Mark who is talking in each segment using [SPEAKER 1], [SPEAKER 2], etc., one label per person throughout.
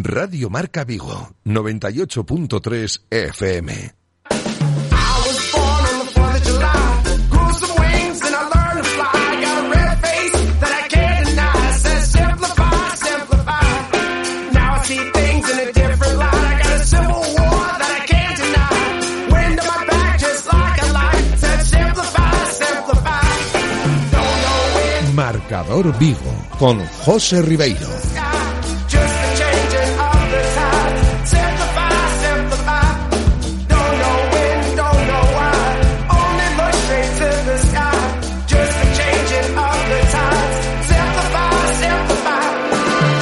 [SPEAKER 1] Radio Marca Vigo, 98.3 FM. Marcador Vigo con José Ribeiro.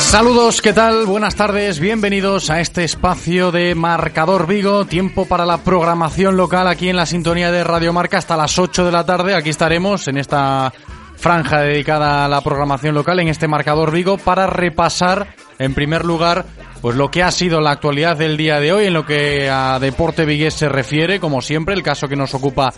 [SPEAKER 2] Saludos, ¿qué tal? Buenas tardes, bienvenidos a este espacio de Marcador Vigo, tiempo para la programación local aquí en la sintonía de Radio Marca hasta las 8 de la tarde. Aquí estaremos en esta franja dedicada a la programación local, en este Marcador Vigo, para repasar en primer lugar pues lo que ha sido la actualidad del día de hoy en lo que a deporte vigués se refiere, como siempre, el caso que nos ocupa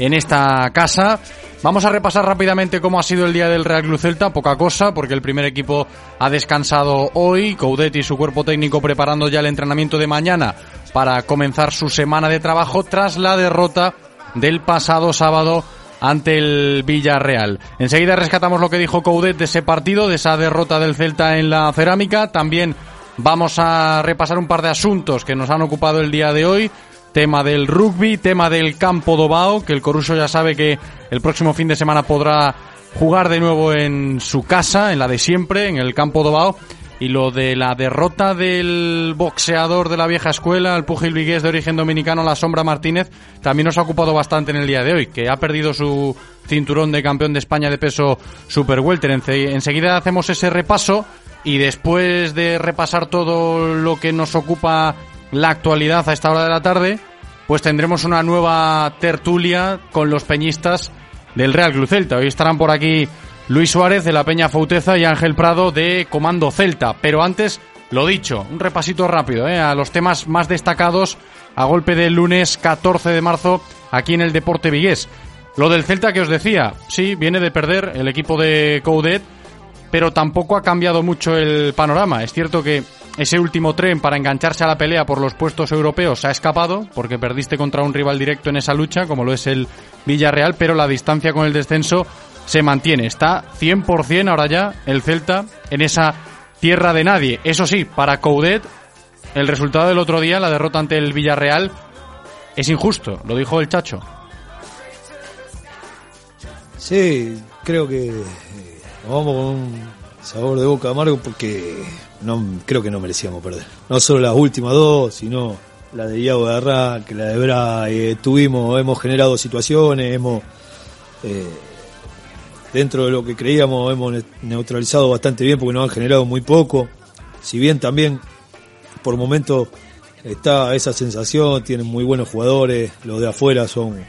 [SPEAKER 2] en esta casa. Vamos a repasar rápidamente cómo ha sido el día del Real Club Celta, poca cosa, porque el primer equipo ha descansado hoy, Coudet y su cuerpo técnico preparando ya el entrenamiento de mañana para comenzar su semana de trabajo tras la derrota del pasado sábado ante el Villarreal. Enseguida rescatamos lo que dijo Coudet de ese partido, de esa derrota del Celta en la cerámica. También vamos a repasar un par de asuntos que nos han ocupado el día de hoy tema del rugby, tema del campo Dobao, que el Coruso ya sabe que el próximo fin de semana podrá jugar de nuevo en su casa, en la de siempre, en el campo Dobao. Y lo de la derrota del boxeador de la vieja escuela, el pugil vigués de origen dominicano, La Sombra Martínez, también nos ha ocupado bastante en el día de hoy, que ha perdido su cinturón de campeón de España de peso super welter. Enseguida hacemos ese repaso y después de repasar todo lo que nos ocupa la actualidad a esta hora de la tarde, pues tendremos una nueva tertulia con los peñistas del Real Club Celta. Hoy estarán por aquí Luis Suárez de la Peña Fauteza y Ángel Prado de Comando Celta. Pero antes, lo dicho, un repasito rápido ¿eh? a los temas más destacados a golpe del lunes 14 de marzo aquí en el Deporte Vigués. Lo del Celta que os decía, sí, viene de perder el equipo de Coudet, pero tampoco ha cambiado mucho el panorama. Es cierto que ese último tren para engancharse a la pelea por los puestos europeos se ha escapado porque perdiste contra un rival directo en esa lucha, como lo es el Villarreal, pero la distancia con el descenso se mantiene. Está 100% ahora ya el Celta en esa tierra de nadie. Eso sí, para Coudet, el resultado del otro día, la derrota ante el Villarreal, es injusto, lo dijo el Chacho.
[SPEAKER 3] Sí, creo que eh, vamos con un sabor de boca amargo porque no creo que no merecíamos perder. No solo las últimas dos, sino la de Iago de que la de Bra, tuvimos, hemos generado situaciones, hemos eh, dentro de lo que creíamos hemos neutralizado bastante bien porque nos han generado muy poco. Si bien también por momentos está esa sensación, tienen muy buenos jugadores, los de afuera son, eh,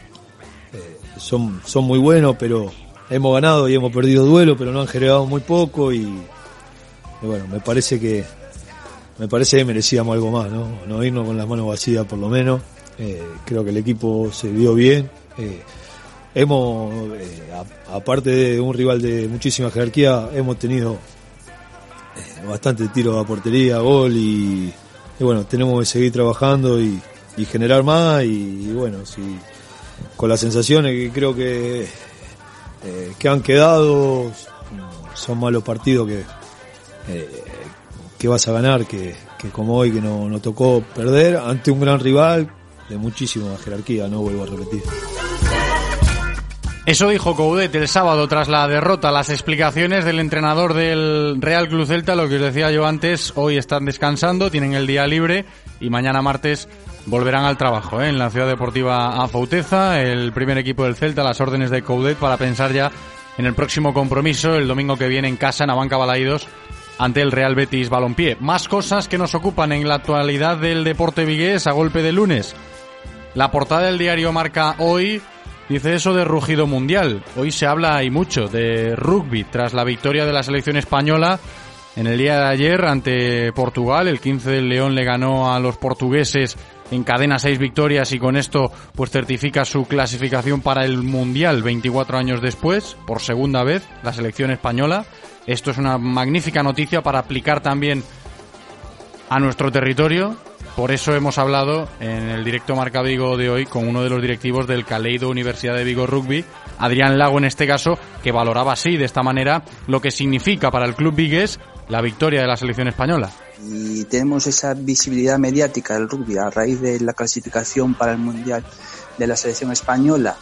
[SPEAKER 3] son, son muy buenos, pero hemos ganado y hemos perdido duelo, pero no han generado muy poco y, bueno, me parece que me parece que merecíamos algo más, ¿no? No irnos con las manos vacías por lo menos. Eh, creo que el equipo se vio bien. Eh, hemos, eh, aparte de un rival de muchísima jerarquía, hemos tenido bastante tiros a portería, gol y, bueno, tenemos que seguir trabajando y, generar más y, bueno, si, con las sensaciones que creo que que han quedado, son malos partidos que, eh, que vas a ganar, que, como hoy que no, no tocó perder ante un gran rival de muchísima jerarquía, no vuelvo a repetir.
[SPEAKER 2] Eso dijo Coudet el sábado tras la derrota. Las explicaciones del entrenador del Real Club Celta, lo que os decía yo antes, hoy están descansando, tienen el día libre y mañana martes volverán al trabajo ¿eh? en la Ciudad Deportiva Afauteza, el primer equipo del Celta, las órdenes de Coudet para pensar ya en el próximo compromiso, el domingo que viene en casa, en Abanca Balaídos, ante el Real Betis Balompié. Más cosas que nos ocupan en la actualidad del deporte vigués a golpe de lunes. La portada del diario Marca hoy dice eso de rugido mundial. Hoy se habla y mucho de rugby tras la victoria de la selección española en el día de ayer ante Portugal. El 15 del León le ganó a los portugueses encadena seis victorias y con esto pues certifica su clasificación para el Mundial 24 años después, por segunda vez, la selección española. Esto es una magnífica noticia para aplicar también a nuestro territorio. Por eso hemos hablado en el directo Marca Vigo de hoy con uno de los directivos del Caleido Universidad de Vigo Rugby, Adrián Lago en este caso, que valoraba así, de esta manera, lo que significa para el club vigués la victoria de la selección española.
[SPEAKER 4] Y tenemos esa visibilidad mediática del rugby a raíz de la clasificación para el Mundial de la selección española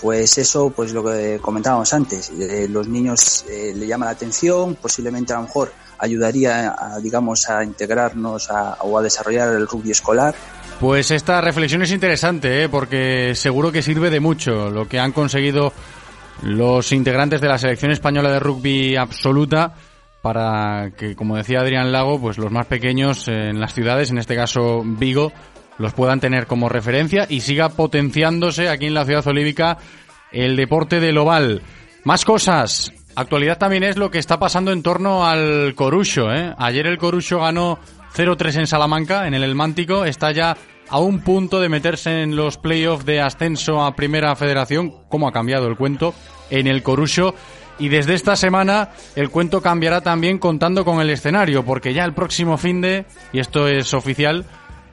[SPEAKER 4] pues eso, pues lo que comentábamos antes, eh, los niños eh, le llama la atención, posiblemente a lo mejor ayudaría, a, digamos, a integrarnos o a desarrollar el rugby escolar.
[SPEAKER 2] Pues esta reflexión es interesante, ¿eh? porque seguro que sirve de mucho lo que han conseguido los integrantes de la selección española de rugby absoluta para que, como decía Adrián Lago, pues los más pequeños en las ciudades, en este caso Vigo, los puedan tener como referencia y siga potenciándose aquí en la ciudad olívica el deporte del oval. Más cosas. Actualidad también es lo que está pasando en torno al Corucho. ¿eh? Ayer el Corucho ganó 0-3 en Salamanca, en el Elmántico. Está ya a un punto de meterse en los playoffs de ascenso a Primera Federación. ¿Cómo ha cambiado el cuento? En el Corucho. Y desde esta semana el cuento cambiará también contando con el escenario, porque ya el próximo fin de, y esto es oficial,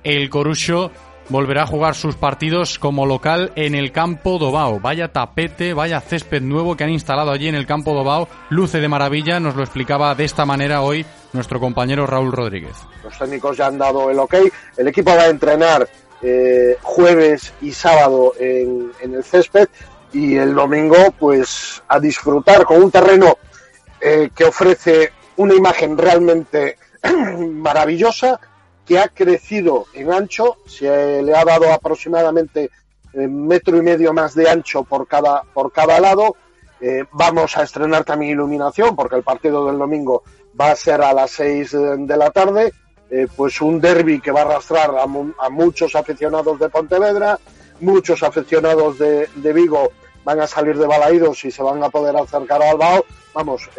[SPEAKER 2] el Corucho volverá a jugar sus partidos como local en el campo Dobao. Vaya tapete, vaya césped nuevo que han instalado allí en el campo Dobao. Luce de maravilla, nos lo explicaba de esta manera hoy nuestro compañero Raúl Rodríguez.
[SPEAKER 5] Los técnicos ya han dado el ok. El equipo va a entrenar eh, jueves y sábado en, el césped y el domingo pues a disfrutar con un terreno eh, que ofrece una imagen realmente maravillosa que ha crecido en ancho, se le ha dado aproximadamente eh, metro y medio más de ancho por cada, por cada lado. Eh, vamos a estrenar también iluminación porque el partido del domingo va a ser a las seis de la tarde. Eh, pues un derby que va a arrastrar a, muchos aficionados de Pontevedra, muchos aficionados de, de, Vigo van a salir de Balaídos y se van a poder acercar a Albao. Vamos,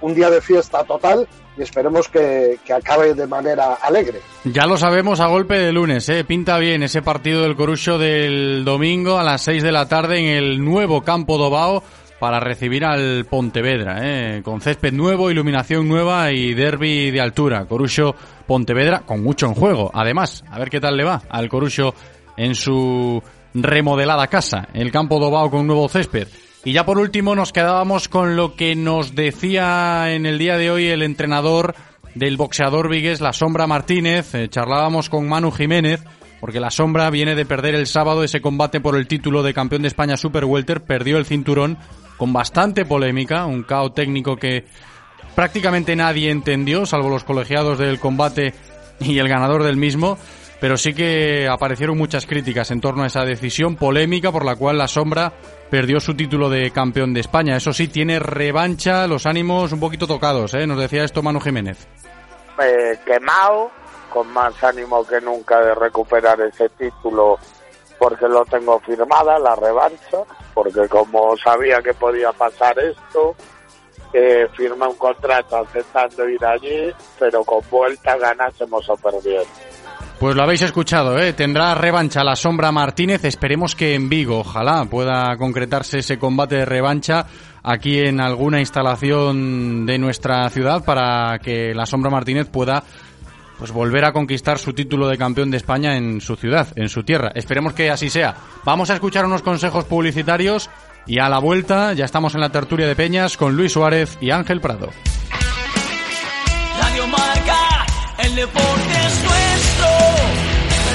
[SPEAKER 5] un día de fiesta total y esperemos que, acabe de manera alegre.
[SPEAKER 2] Ya lo sabemos a golpe de lunes, ¿eh? pinta bien ese partido del Corucho del domingo a las 6 de la tarde en el nuevo campo Dobao para recibir al Pontevedra, ¿eh? con césped nuevo, iluminación nueva y derby de altura. Corucho Pontevedra con mucho en juego. Además, a ver qué tal le va al Corucho en su remodelada casa, el campo Dobao con nuevo césped. Y ya por último nos quedábamos con lo que nos decía en el día de hoy el entrenador del boxeador Vigues, La Sombra Martínez. Eh, charlábamos con Manu Jiménez, porque La Sombra viene de perder el sábado ese combate por el título de campeón de España Super Welter, perdió el cinturón con bastante polémica, un caos técnico que prácticamente nadie entendió, salvo los colegiados del combate y el ganador del mismo pero sí que aparecieron muchas críticas en torno a esa decisión polémica por la cual la sombra perdió su título de campeón de España. Eso sí, tiene revancha, los ánimos un poquito tocados, ¿eh? nos decía esto Manu Jiménez.
[SPEAKER 6] Eh, quemado, con más ánimo que nunca de recuperar ese título porque lo tengo firmada, la revancha, porque como sabía que podía pasar esto, eh, firma un contrato aceptando ir allí, pero con vuelta ganásemos o perdiendo.
[SPEAKER 2] Pues lo habéis escuchado, ¿eh? tendrá revancha la Sombra Martínez, esperemos que en Vigo, ojalá pueda concretarse ese combate de revancha aquí en alguna instalación de nuestra ciudad para que la Sombra Martínez pueda pues volver a conquistar su título de campeón de España en su ciudad, en su tierra. Esperemos que así sea. Vamos a escuchar unos consejos publicitarios y a la vuelta ya estamos en la tertulia de Peñas con Luis Suárez y Ángel Prado.
[SPEAKER 7] El deporte.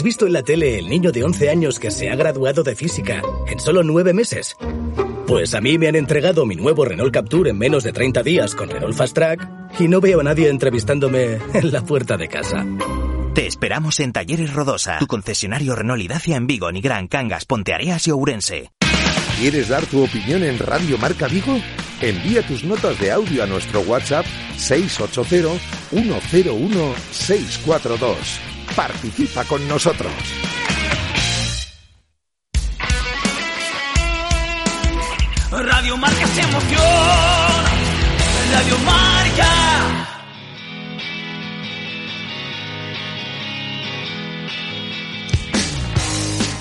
[SPEAKER 8] ¿Has visto en la tele el niño de 11 años que se ha graduado de física en solo 9 meses? Pues a mí me han entregado mi nuevo Renault Capture en menos de 30 días con Renault Fast Track y no veo a nadie entrevistándome en la puerta de casa.
[SPEAKER 9] Te esperamos en Talleres Rodosa, tu concesionario Renault y Dacia en Vigo, Nigrán, Cangas, Ponteareas y Ourense.
[SPEAKER 1] ¿Quieres dar tu opinión en Radio Marca Vigo? Envía tus notas de audio a nuestro WhatsApp 680-101-642. Participa con nosotros.
[SPEAKER 10] Radio Marca se emoción. Radio Marca.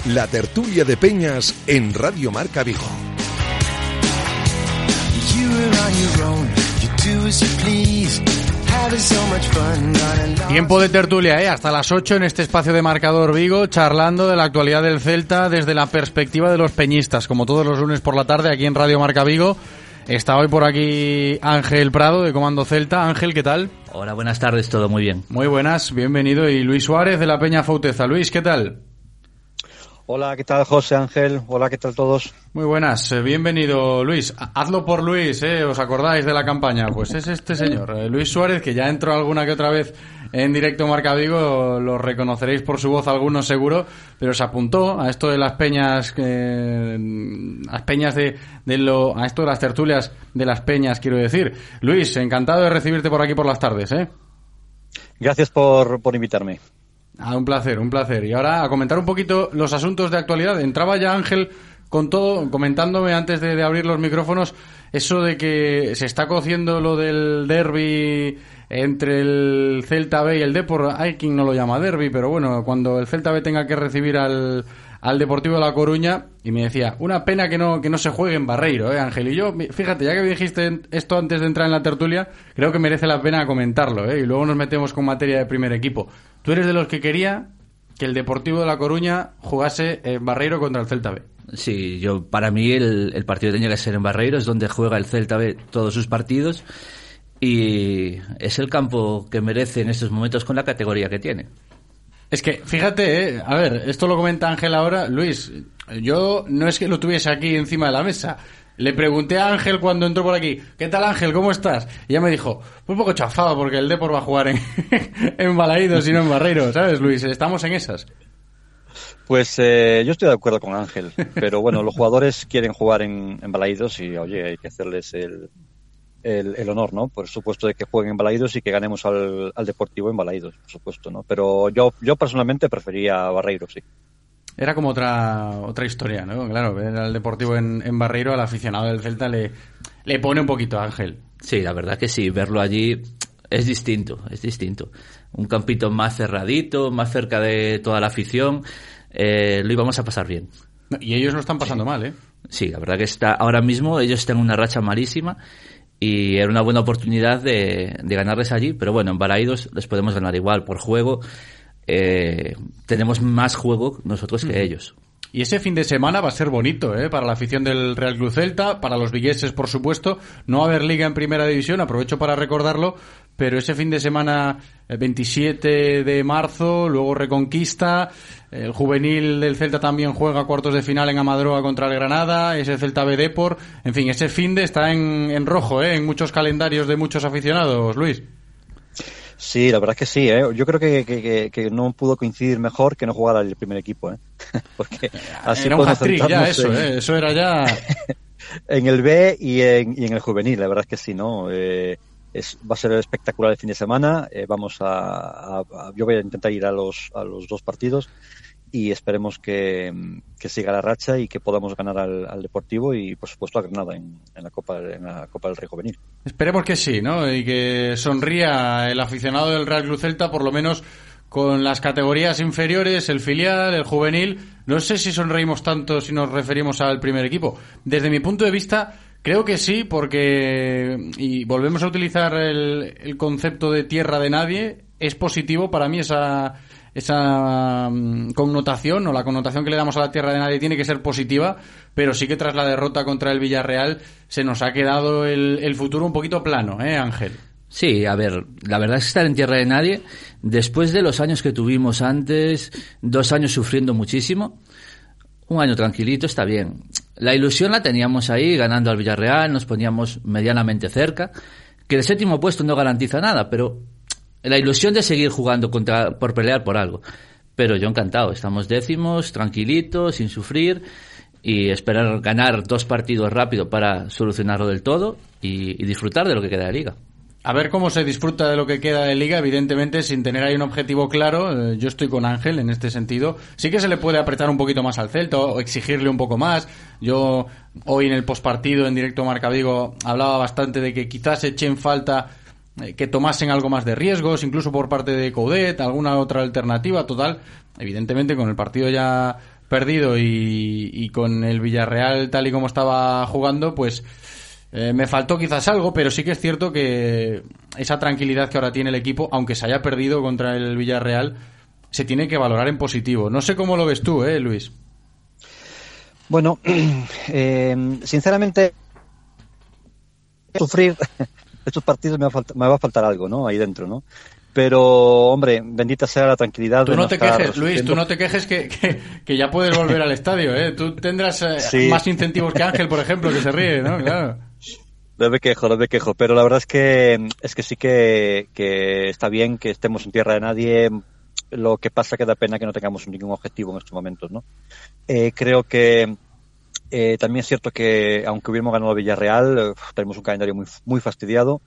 [SPEAKER 1] La tertulia de Peñas en Radio Marca Vigo.
[SPEAKER 10] You on your own. You do as you please.
[SPEAKER 2] Tiempo de tertulia, ¿eh? Hasta las 8 en este espacio de Marcador Vigo, charlando de la actualidad del Celta desde la perspectiva de los peñistas, como todos los lunes por la tarde aquí en Radio Marca Vigo. Está hoy por aquí Ángel Prado de Comando Celta. Ángel, ¿qué tal?
[SPEAKER 11] Hola, buenas tardes, todo muy bien.
[SPEAKER 2] Muy buenas, bienvenido. Y Luis Suárez de la Peña Fauteza. Luis, ¿qué tal?
[SPEAKER 12] Hola, ¿qué tal José Ángel? Hola, ¿qué tal todos?
[SPEAKER 2] Muy buenas, eh, bienvenido Luis. Ha- Hazlo por Luis, ¿eh? ¿Os acordáis de la campaña? Pues es este señor, eh, Luis Suárez, que ya entró alguna que otra vez en directo Marca Vigo, lo reconoceréis por su voz algunos seguro, pero se apuntó a esto de las peñas, eh, las peñas de, de lo, a esto de las tertulias de las peñas, quiero decir. Luis, encantado de recibirte por aquí por las tardes, ¿eh?
[SPEAKER 12] Gracias por, por invitarme.
[SPEAKER 2] Ah, un placer, un placer. Y ahora a comentar un poquito los asuntos de actualidad. Entraba ya Ángel con todo, comentándome antes de, abrir los micrófonos, eso de que se está cociendo lo del derby entre el Celta B y el Depor. Hay quien no lo llama derby, pero bueno, cuando el Celta B tenga que recibir al, al Deportivo de La Coruña, y me decía, una pena que no, que no se juegue en Barreiro, ¿eh, Ángel? Y yo, fíjate, ya que dijiste esto antes de entrar en la tertulia, creo que merece la pena comentarlo, ¿eh? Y luego nos metemos con materia de primer equipo. Tú eres de los que quería que el Deportivo de La Coruña jugase en Barreiro contra el Celta B.
[SPEAKER 11] Sí, yo para mí el, el partido tenía que ser en Barreiro, es donde juega el Celta B todos sus partidos y es el campo que merece en estos momentos con la categoría que tiene.
[SPEAKER 2] Es que, fíjate, eh, a ver, esto lo comenta Ángel ahora. Luis, yo no es que lo tuviese aquí encima de la mesa. Le pregunté a Ángel cuando entró por aquí, ¿qué tal Ángel? ¿Cómo estás? Y ya me dijo, un poco chafado porque el Depor va a jugar en, en Balaídos y no en Barreiro, ¿sabes, Luis? Estamos en esas.
[SPEAKER 12] Pues eh, yo estoy de acuerdo con Ángel, pero bueno, los jugadores quieren jugar en, en Balaídos y oye, hay que hacerles el, el, el honor, ¿no? Por supuesto de que jueguen en Balaídos y que ganemos al, al Deportivo en Balaídos, por supuesto, ¿no? Pero yo, yo personalmente prefería Barreiro, sí.
[SPEAKER 2] Era como otra otra historia, ¿no? Claro, ver al Deportivo en, en Barreiro, al aficionado del Celta le, le pone un poquito a Ángel.
[SPEAKER 11] Sí, la verdad que sí, verlo allí es distinto, es distinto. Un campito más cerradito, más cerca de toda la afición, eh, lo íbamos a pasar bien.
[SPEAKER 2] Y ellos lo están pasando mal, ¿eh?
[SPEAKER 11] Sí, la verdad que está ahora mismo ellos están en una racha malísima y era una buena oportunidad de, de ganarles allí, pero bueno, en Balaídos les podemos ganar igual por juego. eh, tenemos más juego nosotros que ellos.
[SPEAKER 2] Y ese fin de semana va a ser bonito, ¿eh? Para la afición del Real Club Celta, para los vigueses, por supuesto. No va a haber liga en primera división, aprovecho para recordarlo, pero ese fin de semana, el 27 de marzo, luego Reconquista, el juvenil del Celta también juega cuartos de final en Amadroa contra el Granada, ese Celta B Depor. En fin, ese fin de está en, en rojo, ¿eh? En muchos calendarios de muchos aficionados, Luis.
[SPEAKER 12] Sí, la verdad es que sí, ¿eh? Yo creo que, que, no pudo coincidir mejor que no jugara el primer equipo, ¿eh? Porque así
[SPEAKER 2] era un ya eso,
[SPEAKER 12] en-
[SPEAKER 2] ¿eh? Eso era ya...
[SPEAKER 12] en el B y en, y en el juvenil, la verdad es que sí, ¿no? Eh, es, va a ser espectacular el fin de semana. eh, vamos a, a- a- yo voy a intentar ir a los, a los dos partidos y esperemos que, que, siga la racha y que podamos ganar al, al Deportivo y por supuesto a Granada en, la Copa en la Copa del Rey Juvenil.
[SPEAKER 2] Esperemos que sí, ¿no? Y que sonría el aficionado del Real Cruz Celta por lo menos con las categorías inferiores, el filial, el juvenil. No sé si sonreímos tanto si nos referimos al primer equipo. Desde mi punto de vista, creo que sí, porque, y volvemos a utilizar el, el concepto de tierra de nadie, es positivo para mí esa, esa um, connotación o la connotación que le damos a la tierra de nadie tiene que ser positiva, pero sí que tras la derrota contra el Villarreal se nos ha quedado el, el futuro un poquito plano, ¿eh, Ángel?
[SPEAKER 11] Sí, a ver, la verdad es que estar en tierra de nadie, después de los años que tuvimos antes, dos años sufriendo muchísimo, un año tranquilito está bien. La ilusión la teníamos ahí, ganando al Villarreal, nos poníamos medianamente cerca, que el séptimo puesto no garantiza nada, pero la ilusión de seguir jugando contra, por pelear por algo. Pero yo encantado, estamos décimos, tranquilitos, sin sufrir y esperar ganar dos partidos rápido para solucionarlo del todo y, disfrutar de lo que queda de liga.
[SPEAKER 2] A ver cómo se disfruta de lo que queda de liga, evidentemente sin tener ahí un objetivo claro. Eh, yo estoy con Ángel en este sentido. Sí que se le puede apretar un poquito más al Celta o exigirle un poco más. Yo hoy en el postpartido en directo Marca Vigo hablaba bastante de que quizás echen falta que tomasen algo más de riesgos, incluso por parte de Coudet, alguna otra alternativa, total. Evidentemente con el partido ya perdido y, y con el Villarreal tal y como estaba jugando, pues eh, me faltó quizás algo, pero sí que es cierto que esa tranquilidad que ahora tiene el equipo, aunque se haya perdido contra el Villarreal, se tiene que valorar en positivo. No sé cómo lo ves tú, ¿eh, Luis?
[SPEAKER 12] Bueno, eh, sinceramente, sufrir estos partidos me va, a faltar, me va a faltar algo, ¿no? Ahí dentro, ¿no? Pero, hombre, bendita sea la tranquilidad.
[SPEAKER 2] Tú no, no te quejes, Luis, tú no te quejes que, que, que, ya puedes volver al estadio, ¿eh? Tú tendrás eh, sí. más incentivos que Ángel, por ejemplo, que se ríe, ¿no? Claro.
[SPEAKER 12] No me quejo, no me quejo, pero la verdad es que es que sí que, que está bien que estemos en tierra de nadie. Lo que pasa que da pena que no tengamos ningún objetivo en estos momentos, ¿no? Eh, creo que eh, también es cierto que aunque hubiéramos ganado Villarreal, tenemos un calendario muy, muy fastidiado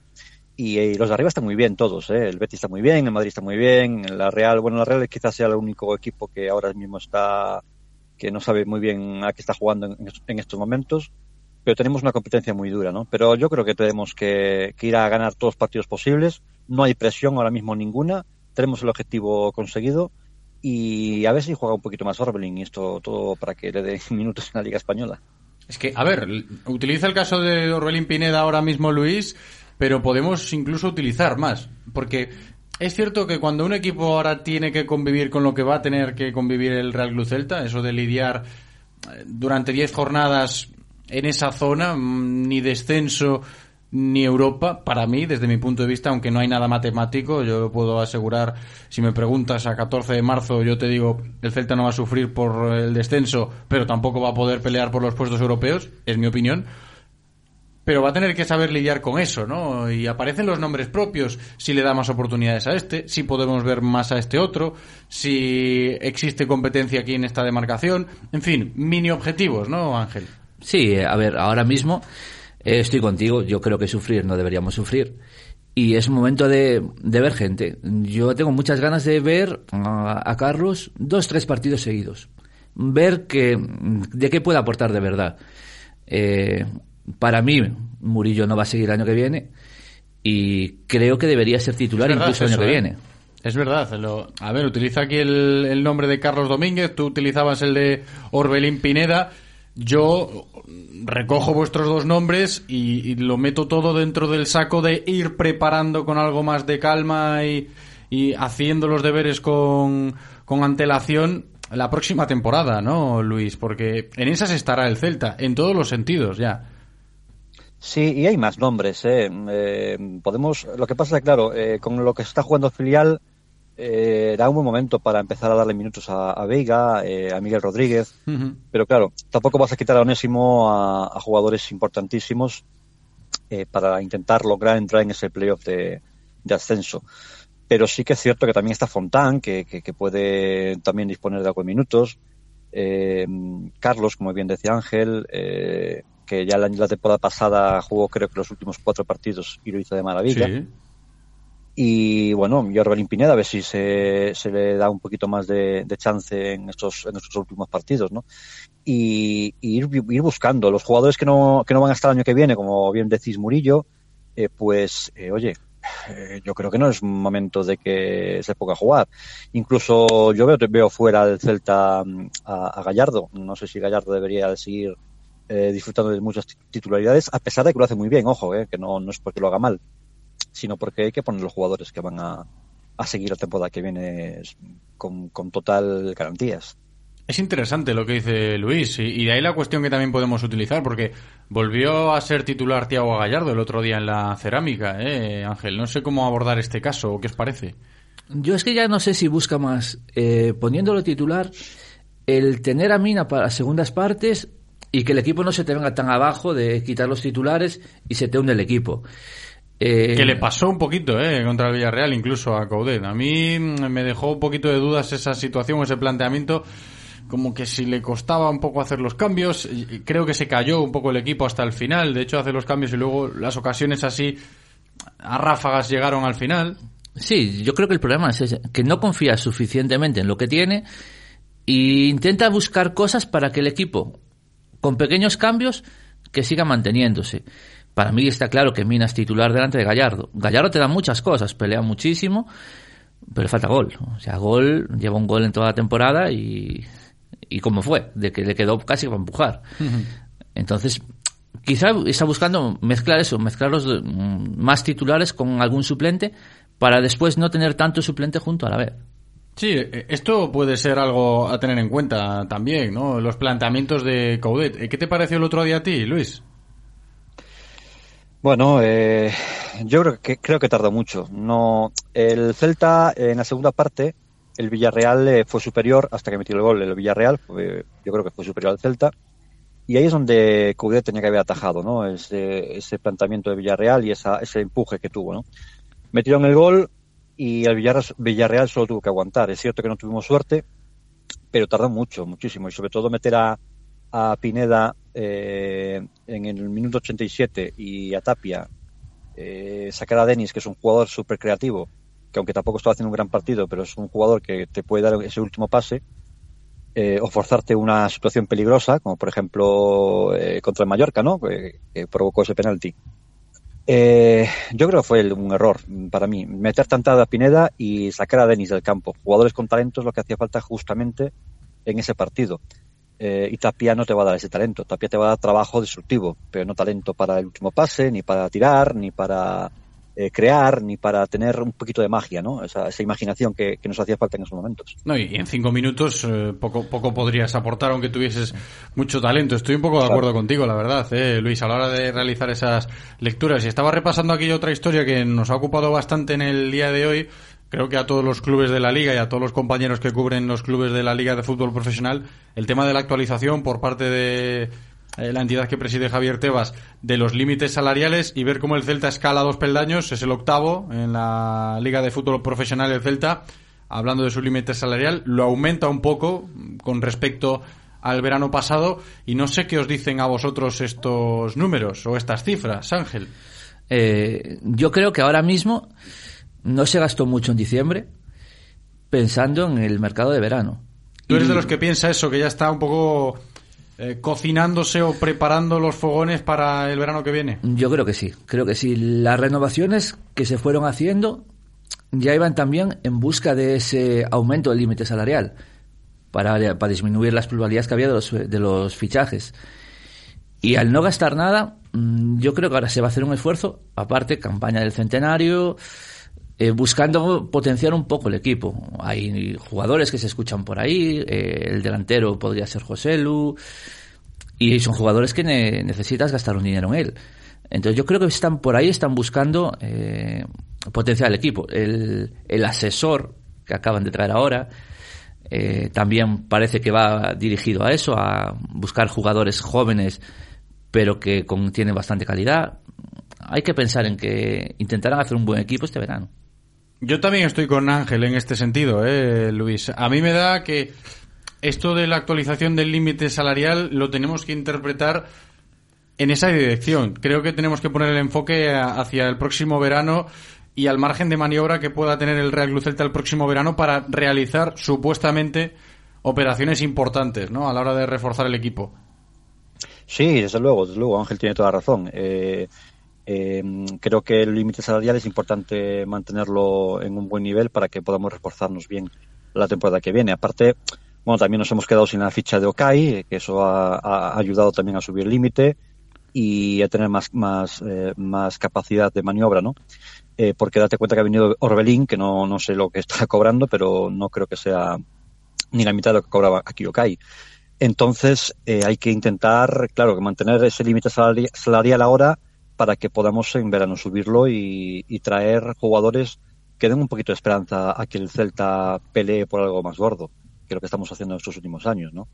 [SPEAKER 12] y, y, los de arriba están muy bien todos, ¿eh? El Betis está muy bien, el Madrid está muy bien, la Real, bueno, la Real quizás sea el único equipo que ahora mismo está, que no sabe muy bien a qué está jugando en, en estos momentos pero tenemos una competencia muy dura, ¿no? Pero yo creo que tenemos que, que, ir a ganar todos los partidos posibles. No hay presión ahora mismo ninguna. Tenemos el objetivo conseguido y a ver si juega un poquito más Orbelín y esto todo para que le dé minutos en la Liga Española.
[SPEAKER 2] Es que, a ver, utiliza el caso de Orbelín Pineda ahora mismo Luis, pero podemos incluso utilizar más, porque es cierto que cuando un equipo ahora tiene que convivir con lo que va a tener que convivir el Real Club Celta, eso de lidiar eh, durante 10 jornadas en esa zona, mm, ni descenso ni Europa, para mí, desde mi punto de vista, aunque no hay nada matemático, yo puedo asegurar, si me preguntas a 14 de marzo, yo te digo, el Celta no va a sufrir por el descenso, pero tampoco va a poder pelear por los puestos europeos, es mi opinión. Pero va a tener que saber lidiar con eso, ¿no? Y aparecen los nombres propios, si le da más oportunidades a este, si podemos ver más a este otro, si existe competencia aquí en esta demarcación, en fin, mini objetivos, ¿no, Ángel?
[SPEAKER 11] Sí, a ver, ahora mismo eh, estoy contigo, yo creo que sufrir no deberíamos sufrir. Y es momento de, de ver gente. Yo tengo muchas ganas de ver a, a, Carlos dos, tres partidos seguidos. Ver que, de qué puede aportar de verdad. Eh, para mí, Murillo no va a seguir el año que viene y creo que debería ser titular verdad, incluso el año que
[SPEAKER 2] ¿eh?
[SPEAKER 11] viene.
[SPEAKER 2] Es verdad. Lo, a ver, utiliza aquí el, el, nombre de Carlos Domínguez, tú utilizabas el de Orbelín Pineda. Yo recojo vuestros dos nombres y, lo meto todo dentro del saco de ir preparando con algo más de calma y, y haciendo los deberes con, con, antelación la próxima temporada, ¿no, Luis? Porque en esas estará el Celta, en todos los sentidos ya.
[SPEAKER 12] Sí, y hay más nombres. ¿eh? Eh, podemos, lo que pasa claro, eh, con lo que está jugando filial, eh, era un buen momento para empezar a darle minutos a, a Veiga, eh, a Miguel Rodríguez, uh -huh. pero claro, tampoco vas a quitar a Onésimo a, a jugadores importantísimos eh, para intentar lograr entrar en ese playoff de, de, ascenso. Pero sí que es cierto que también está Fontán, que, que, que puede también disponer de algo de minutos. Eh, Carlos, como bien decía Ángel, eh, que ya la, la, temporada pasada jugó creo que los últimos cuatro partidos y lo hizo de maravilla. Sí. Y bueno, y Orbelín Pineda a ver si se, se le da un poquito más de, chance en estos, en estos últimos partidos, ¿no? Y, ir, ir, buscando los jugadores que no, que no van a estar el año que viene, como bien decís Murillo, eh, pues, eh, oye, eh, yo creo que no es momento de que se ponga a jugar. Incluso yo veo, veo fuera del Celta mm, a, a Gallardo. No sé si Gallardo debería seguir eh, disfrutando de muchas titularidades, a pesar de que lo hace muy bien, ojo, eh, que no, no es porque lo haga mal, sino porque hay que poner los jugadores que van a, a seguir la temporada que viene con, con total garantías.
[SPEAKER 2] Es interesante lo que dice Luis y, y, de ahí la cuestión que también podemos utilizar porque volvió a ser titular Tiago Gallardo el otro día en la cerámica, ¿eh, Ángel? No sé cómo abordar este caso, ¿qué os parece?
[SPEAKER 11] Yo es que ya no sé si busca más eh, poniéndolo titular el tener a Mina para segundas partes y que el equipo no se te venga tan abajo de quitar los titulares y se te hunde el equipo.
[SPEAKER 2] Eh... Que le pasó un poquito eh, contra el Villarreal, incluso a Coudet. A mí me dejó un poquito de dudas esa situación, ese planteamiento como que si le costaba un poco hacer los cambios, creo que se cayó un poco el equipo hasta el final, de hecho hace los cambios y luego las ocasiones así a ráfagas llegaron al final.
[SPEAKER 11] Sí, yo creo que el problema es ese, que no confía suficientemente en lo que tiene e intenta buscar cosas para que el equipo, con pequeños cambios, que siga manteniéndose. Para mí está claro que Mina es titular delante de Gallardo. Gallardo te da muchas cosas, pelea muchísimo, pero le falta gol. O sea, gol, lleva un gol en toda la temporada y y cómo fue, de que le quedó casi para empujar. Uh -huh. Entonces, quizá está buscando mezclar eso, mezclar los más titulares con algún suplente para después no tener tanto suplente junto a la vez.
[SPEAKER 2] Sí, esto puede ser algo a tener en cuenta también, ¿no? Los planteamientos de Coudet. ¿Qué te pareció el otro día a ti, Luis?
[SPEAKER 12] Bueno, eh, yo creo que creo que tardó mucho. No, el Celta en la segunda parte el Villarreal eh, fue superior hasta que metió el gol. El Villarreal, yo creo que fue superior al Celta. Y ahí es donde Coudet tenía que haber atajado, ¿no? Ese, ese planteamiento de Villarreal y esa, ese empuje que tuvo, ¿no? Metieron el gol y el Villarreal, Villarreal solo tuvo que aguantar. Es cierto que no tuvimos suerte, pero tardó mucho, muchísimo. Y sobre todo meter a, a Pineda eh, en el minuto 87 y a Tapia, eh, sacar a Denis, que es un jugador súper creativo, que aunque tampoco estaba haciendo un gran partido, pero es un jugador que te puede dar ese último pase, eh, o forzarte una situación peligrosa, como por ejemplo contra el Mallorca, ¿no? Que, provocó ese penalti. Eh, yo creo que fue un error para mí, meter tanta a Pineda y sacar a Denis del campo. Jugadores con talento es lo que hacía falta justamente en ese partido. Eh, y Tapia no te va a dar ese talento. Tapia te va a dar trabajo destructivo, pero no talento para el último pase, ni para tirar, ni para eh, crear ni para tener un poquito de magia, ¿no? Esa, esa imaginación que, que, nos hacía falta en esos momentos.
[SPEAKER 2] No, y en cinco minutos eh, poco, poco podrías aportar aunque tuvieses mucho talento. Estoy un poco de acuerdo claro. contigo, la verdad, eh, Luis, a la hora de realizar esas lecturas. Y estaba repasando aquí otra historia que nos ha ocupado bastante en el día de hoy. Creo que a todos los clubes de la liga y a todos los compañeros que cubren los clubes de la liga de fútbol profesional, el tema de la actualización por parte de eh, la entidad que preside Javier Tebas, de los límites salariales y ver cómo el Celta escala dos peldaños, es el octavo en la Liga de Fútbol Profesional del Celta, hablando de su límite salarial, lo aumenta un poco con respecto al verano pasado y no sé qué os dicen a vosotros estos números o estas cifras, Ángel.
[SPEAKER 11] Eh, yo creo que ahora mismo no se gastó mucho en diciembre pensando en el mercado de verano.
[SPEAKER 2] Tú eres y... de los que piensa eso, que ya está un poco eh, cocinándose o preparando los fogones para el verano que viene?
[SPEAKER 11] Yo creo que sí, creo que sí. Las renovaciones que se fueron haciendo ya iban también en busca de ese aumento del límite salarial para, para disminuir las pluralidades que había de los, de los fichajes. Y al no gastar nada, mm, yo creo que ahora se va a hacer un esfuerzo, aparte, campaña del centenario, eh, buscando potenciar un poco el equipo. Hay jugadores que se escuchan por ahí, eh, el delantero podría ser José Lu, y son jugadores que ne necesitas gastar un dinero en él. Entonces yo creo que están por ahí, están buscando eh, potenciar el equipo. El, el, asesor que acaban de traer ahora eh, también parece que va dirigido a eso, a buscar jugadores jóvenes pero que con, tienen bastante calidad. Hay que pensar en que intentarán hacer un buen equipo este verano.
[SPEAKER 2] Yo también estoy con Ángel en este sentido, ¿eh, Luis. A mí me da que esto de la actualización del límite salarial lo tenemos que interpretar en esa dirección. Creo que tenemos que poner el enfoque hacia el próximo verano y al margen de maniobra que pueda tener el Real Club el próximo verano para realizar supuestamente operaciones importantes, ¿no? A la hora de reforzar el equipo.
[SPEAKER 12] Sí, desde luego, desde luego, Ángel tiene toda la razón. Eh, eh, creo que el límite salarial es importante mantenerlo en un buen nivel para que podamos reforzarnos bien la temporada que viene. Aparte, bueno, también nos hemos quedado sin la ficha de Okai, que eso ha, ha ayudado también a subir el límite y a tener más, más, eh, más capacidad de maniobra, ¿no? Eh, porque date cuenta que ha venido Orbelín, que no, no sé lo que está cobrando, pero no creo que sea ni la mitad de lo que cobraba aquí Okai. Entonces, eh, hay que intentar, claro, que mantener ese límite salari salarial ahora para que podamos en verano subirlo y, traer jugadores que den un poquito de esperanza a que el Celta pelee por algo más gordo, que lo que estamos haciendo en estos últimos años, ¿no?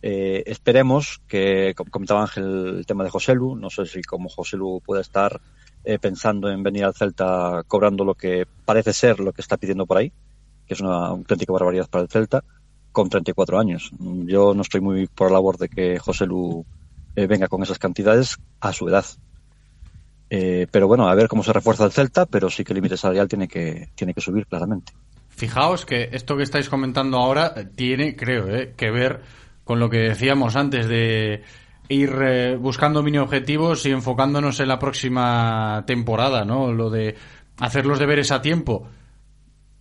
[SPEAKER 12] Eh, esperemos que, como comentaba Ángel, el tema de Joselu, no sé si como Joselu puede estar eh, pensando en venir al Celta cobrando lo que parece ser lo que está pidiendo por ahí, que es una auténtica barbaridad para el Celta, con 34 años. Yo no estoy muy por la labor de que Joselu eh, venga con esas cantidades a su edad. Eh, pero bueno, a ver cómo se refuerza el Celta, pero sí que el límite salarial tiene que, tiene que subir claramente.
[SPEAKER 2] Fijaos que esto que estáis comentando ahora tiene, creo, eh, que ver con lo que decíamos antes de ir eh, buscando mini objetivos y enfocándonos en la próxima temporada, ¿no? Lo de hacer los deberes a tiempo.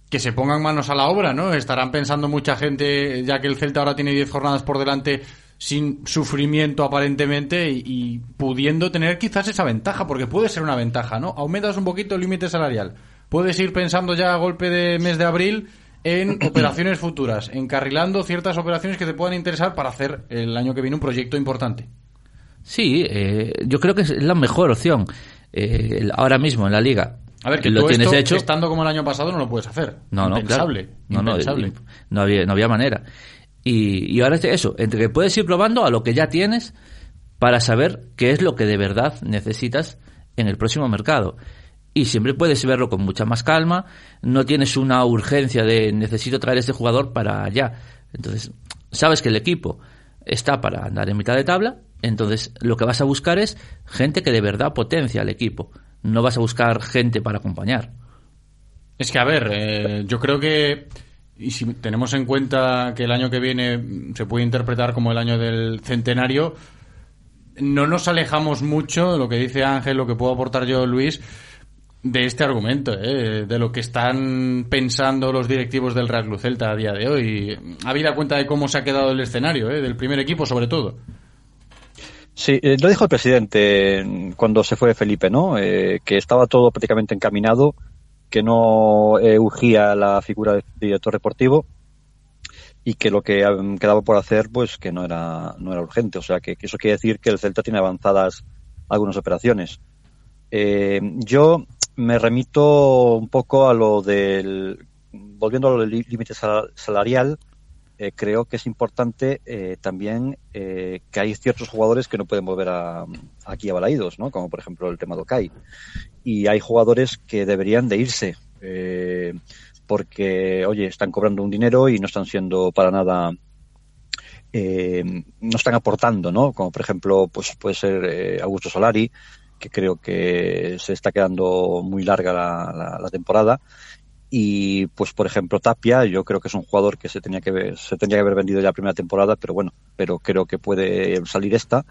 [SPEAKER 2] Que se pongan manos a la obra, ¿no? Estarán pensando mucha gente, ya que el Celta ahora tiene 10 jornadas por delante, sin sufrimiento aparentemente y, y, pudiendo tener quizás esa ventaja, porque puede ser una ventaja, ¿no? Aumentas un poquito el límite salarial. Puedes ir pensando ya a golpe de mes de abril en operaciones futuras, encarrilando ciertas operaciones que te puedan interesar para hacer el año que viene un proyecto importante.
[SPEAKER 11] Sí, eh, yo creo que es la mejor opción. Eh, ahora mismo en la liga.
[SPEAKER 2] A ver, que
[SPEAKER 11] lo
[SPEAKER 2] tú
[SPEAKER 11] tienes
[SPEAKER 2] esto,
[SPEAKER 11] hecho.
[SPEAKER 2] estando como el año pasado, no lo puedes hacer.
[SPEAKER 11] No, no,
[SPEAKER 2] impensable.
[SPEAKER 11] Claro. No, no, no, había, no había manera. Y, y ahora es eso, entre que puedes ir probando a lo que ya tienes para saber qué es lo que de verdad necesitas en el próximo mercado. Y siempre puedes verlo con mucha más calma, no tienes una urgencia de necesito traer este jugador para allá. Entonces, sabes que el equipo está para andar en mitad de tabla, entonces lo que vas a buscar es gente que de verdad potencia al equipo. No vas a buscar gente para acompañar.
[SPEAKER 2] Es que, a ver, eh, yo creo que y si tenemos en cuenta que el año que viene se puede interpretar como el año del centenario, no nos alejamos mucho, lo que dice Ángel, lo que puedo aportar yo, Luis, de este argumento, ¿eh? de lo que están pensando los directivos del Real Club Celta a día de hoy. Habida cuenta de cómo se ha quedado el escenario, ¿eh? del primer equipo sobre todo.
[SPEAKER 12] Sí, eh, lo dijo el presidente cuando se fue Felipe, ¿no? Eh, que estaba todo prácticamente encaminado, que no eh, urgía la figura de director deportivo y que lo que quedaba por hacer, pues que no era, no era urgente. O sea, que, que eso quiere decir que el Celta tiene avanzadas algunas operaciones. Eh, yo me remito un poco a lo del, volviendo a lo del límite salarial, eh, creo que es importante eh, también eh, que hay ciertos jugadores que no pueden volver a, aquí a Balaídos, ¿no? Como por ejemplo el tema de Okai. Y hay jugadores que deberían de irse, porque, oye, están cobrando un dinero y no están siendo para nada eh, no están aportando, ¿no? Como por ejemplo, pues puede ser Augusto Solari, que creo que se está quedando muy larga la, la, la, temporada. Y pues por ejemplo Tapia, yo creo que es un jugador que se tenía que se tenía que haber vendido ya la primera temporada, pero bueno, pero creo que puede salir esta.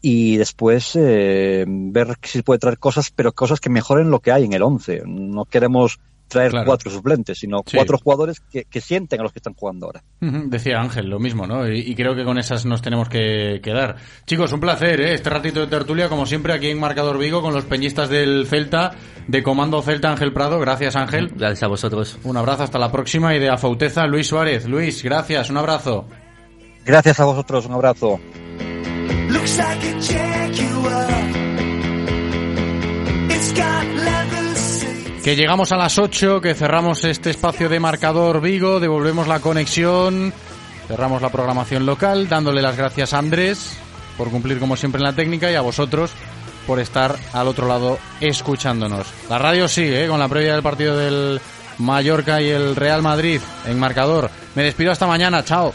[SPEAKER 12] Y después eh, ver si puede traer cosas, pero cosas que mejoren lo que hay en el 11. No queremos traer claro. cuatro suplentes, sino sí. cuatro jugadores que, que, sienten a los que están jugando ahora.
[SPEAKER 2] Decía Ángel lo mismo, ¿no? Y, y, creo que con esas nos tenemos que quedar. Chicos, un placer, ¿eh? Este ratito de tertulia, como siempre, aquí en Marcador Vigo, con los peñistas del Celta, de Comando Celta Ángel Prado. Gracias, Ángel.
[SPEAKER 11] Gracias a vosotros.
[SPEAKER 2] Un abrazo, hasta la próxima. Y de Afauteza, Luis Suárez. Luis, gracias, un abrazo.
[SPEAKER 12] Gracias a vosotros, un abrazo.
[SPEAKER 10] Looks like a Jaguar. It's got
[SPEAKER 2] que llegamos a las 8, que cerramos este espacio de marcador Vigo, devolvemos la conexión, cerramos la programación local, dándole las gracias a Andrés por cumplir como siempre en la técnica y a vosotros por estar al otro lado escuchándonos. La radio sigue ¿eh? con la previa del partido del Mallorca y el Real Madrid en marcador. Me despido hasta mañana, chao.